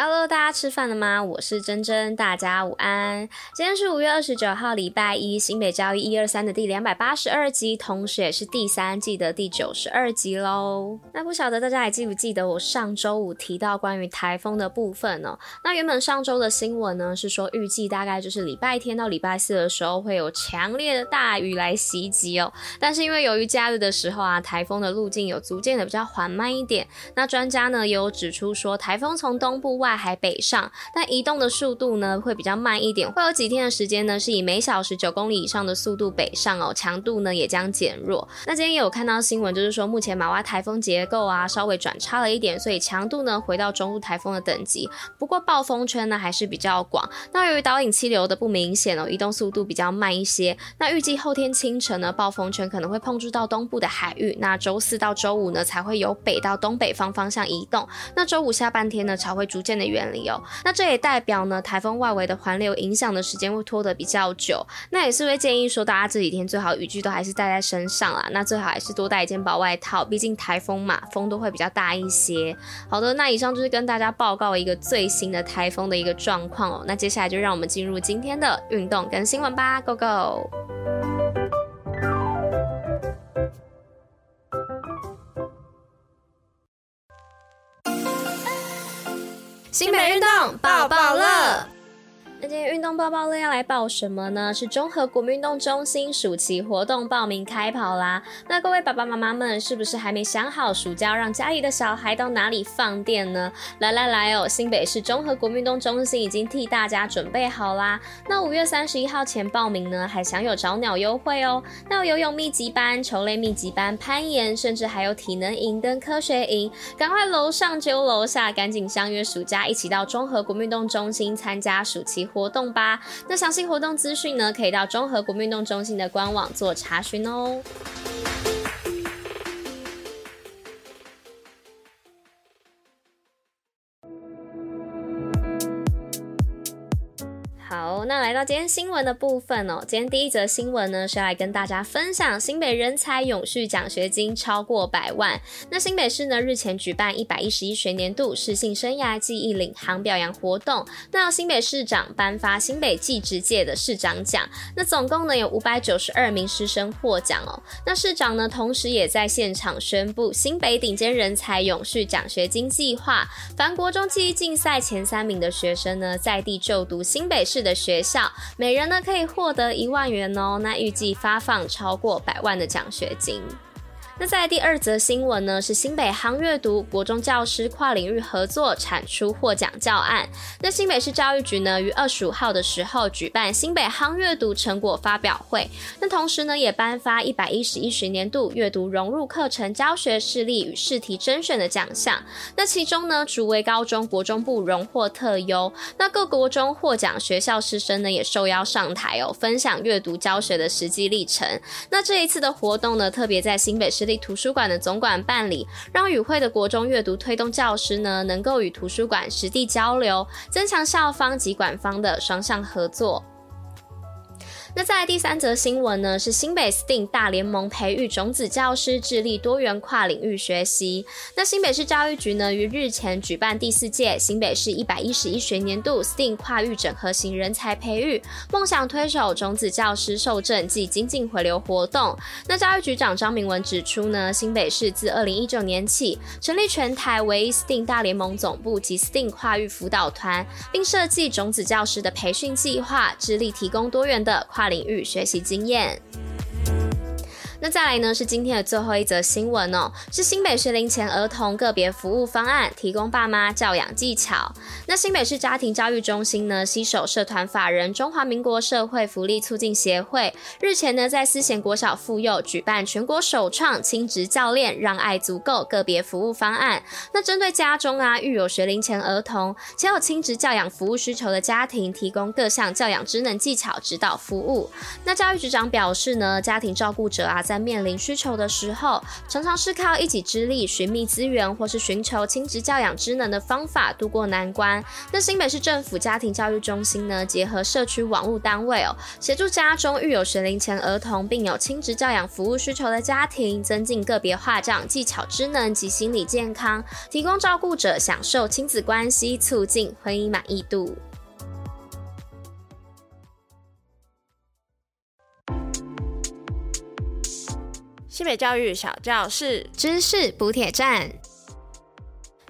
Hello，大家吃饭了吗？我是珍珍，大家午安。今天是五月二十九号，礼拜一，新北交易一二三的第两百八十二集，同时也是第三季的第九十二集喽。那不晓得大家还记不记得我上周五提到关于台风的部分呢？那原本上周的新闻呢是说预计大概就是礼拜天到礼拜四的时候会有强烈的大雨来袭击哦。但是因为由于假日的时候啊，台风的路径有逐渐的比较缓慢一点，那专家呢也有指出说，台风从东部外海北上，但移动的速度呢会比较慢一点，会有几天的时间呢是以每小时九公里以上的速度北上哦，强度呢也将减弱。那今天也有看到新闻，就是说目前马娃台风结构啊稍微转差了一点，所以强度呢回到中度台风的等级，不过暴风圈呢还是比较广。那由于导引气流的不明显哦，移动速度比较慢一些，那预计后天清晨呢暴风圈可能会碰触到东部的海域，那周四到周五呢才会由北到东北方方向移动，那周五下半天呢才会逐渐的原理哦。那这也代表呢，台风外围的环流影响的时间会拖得比较久。那也是会建议说，大家这几天最好雨具都还是带在身上啦。那最好还是多带一件薄外套，毕竟台风嘛，风都会比较大一些。好的，那以上就是跟大家报告一个最新的台风的一个状况哦。那接下来就让我们进入今天的运动跟新闻吧，Go Go！新北运动抱抱乐。今天运动报报乐要来报什么呢？是中和国民运动中心暑期活动报名开跑啦！那各位爸爸妈妈们是不是还没想好暑假让家里的小孩到哪里放电呢？来来来哦，新北市中和国运动中心已经替大家准备好啦！那五月三十一号前报名呢，还享有找鸟优惠哦。那游泳密集班、球类密集班、攀岩，甚至还有体能营跟科学营，赶快楼上揪楼下，赶紧相约暑假一起到中和国运动中心参加暑期活活动吧，那详细活动资讯呢，可以到中和国运动中心的官网做查询哦。好，那来到今天新闻的部分哦。今天第一则新闻呢，是要来跟大家分享新北人才永续奖学金超过百万。那新北市呢，日前举办一百一十一学年度适性生涯记忆领航表扬活动，那新北市长颁发新北技职界的市长奖。那总共呢有五百九十二名师生获奖哦。那市长呢，同时也在现场宣布新北顶尖人才永续奖学金计划，凡国中记忆竞赛前三名的学生呢，在地就读新北市的学校，每人呢可以获得一万元哦。那预计发放超过百万的奖学金。那在第二则新闻呢，是新北夯阅读国中教师跨领域合作产出获奖教案。那新北市教育局呢，于二十五号的时候举办新北夯阅读成果发表会。那同时呢，也颁发一百一十一学年度阅读融入课程教学事例与试题甄选的奖项。那其中呢，竹围高中国中部荣获特优。那各国中获奖学校师生呢，也受邀上台哦，分享阅读教学的实际历程。那这一次的活动呢，特别在新北市图书馆的总管办理，让与会的国中阅读推动教师呢，能够与图书馆实地交流，增强校方及馆方的双向合作。那再来第三则新闻呢，是新北 STEAM 大联盟培育种子教师，致力多元跨领域学习。那新北市教育局呢，于日前举办第四届新北市一百一十一学年度 STEAM 跨域整合型人才培育梦想推手种子教师受证暨精进回流活动。那教育局长张明文指出呢，新北市自二零一九年起成立全台唯一 STEAM 大联盟总部及 STEAM 跨域辅导团，并设计种子教师的培训计划，致力提供多元的跨领域学习经验。那再来呢，是今天的最后一则新闻哦，是新北市龄前儿童个别服务方案，提供爸妈教养技巧。那新北市家庭教育中心呢，携手社团法人中华民国社会福利促进协会，日前呢，在思贤国小附幼举办全国首创亲职教练让爱足够个别服务方案。那针对家中啊育有学龄前儿童且有亲职教养服务需求的家庭，提供各项教养职能技巧指导服务。那教育局长表示呢，家庭照顾者啊。在面临需求的时候，常常是靠一己之力寻觅资源，或是寻求亲职教养职能的方法度过难关。那新北市政府家庭教育中心呢，结合社区网络单位哦，协助家中育有学龄前儿童并有亲职教养服务需求的家庭，增进个别化这样技巧职能及心理健康，提供照顾者享受亲子关系，促进婚姻满意度。教育小教室，知识补铁站。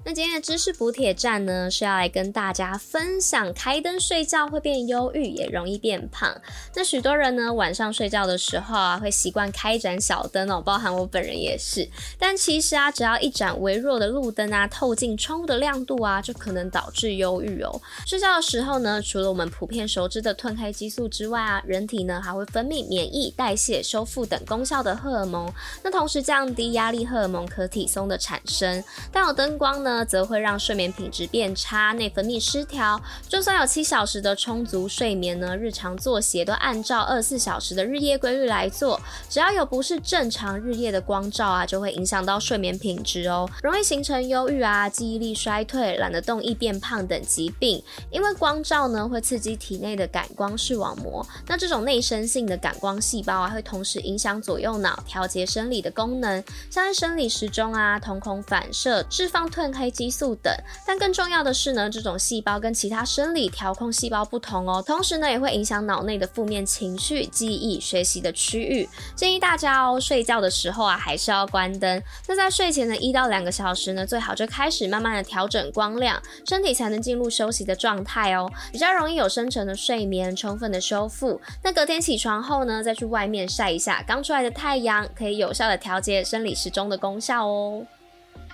那今天的知识补铁站呢，是要来跟大家分享，开灯睡觉会变忧郁，也容易变胖。那许多人呢，晚上睡觉的时候啊，会习惯开一盏小灯哦，包含我本人也是。但其实啊，只要一盏微弱的路灯啊，透进窗户的亮度啊，就可能导致忧郁哦。睡觉的时候呢，除了我们普遍熟知的褪黑激素之外啊，人体呢还会分泌免疫、代谢、修复等功效的荷尔蒙，那同时降低压力荷尔蒙可体松的产生。但有灯光呢，呢则会让睡眠品质变差，内分泌失调。就算有七小时的充足睡眠呢，日常作息都按照二十四小时的日夜规律来做，只要有不是正常日夜的光照啊，就会影响到睡眠品质哦，容易形成忧郁啊、记忆力衰退、懒得动、易变胖等疾病。因为光照呢会刺激体内的感光视网膜，那这种内生性的感光细胞啊，会同时影响左右脑调节生理的功能，像是生理时钟啊、瞳孔反射、释放褪黑激素等，但更重要的是呢，这种细胞跟其他生理调控细胞不同哦，同时呢也会影响脑内的负面情绪、记忆、学习的区域。建议大家哦，睡觉的时候啊还是要关灯。那在睡前的一到两个小时呢，最好就开始慢慢的调整光亮，身体才能进入休息的状态哦，比较容易有深层的睡眠，充分的修复。那隔天起床后呢，再去外面晒一下刚出来的太阳，可以有效的调节生理时钟的功效哦。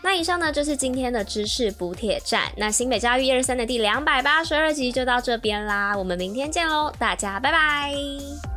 那以上呢就是今天的知识补铁站。那新北教育一二三的第两百八十二集就到这边啦，我们明天见喽，大家拜拜。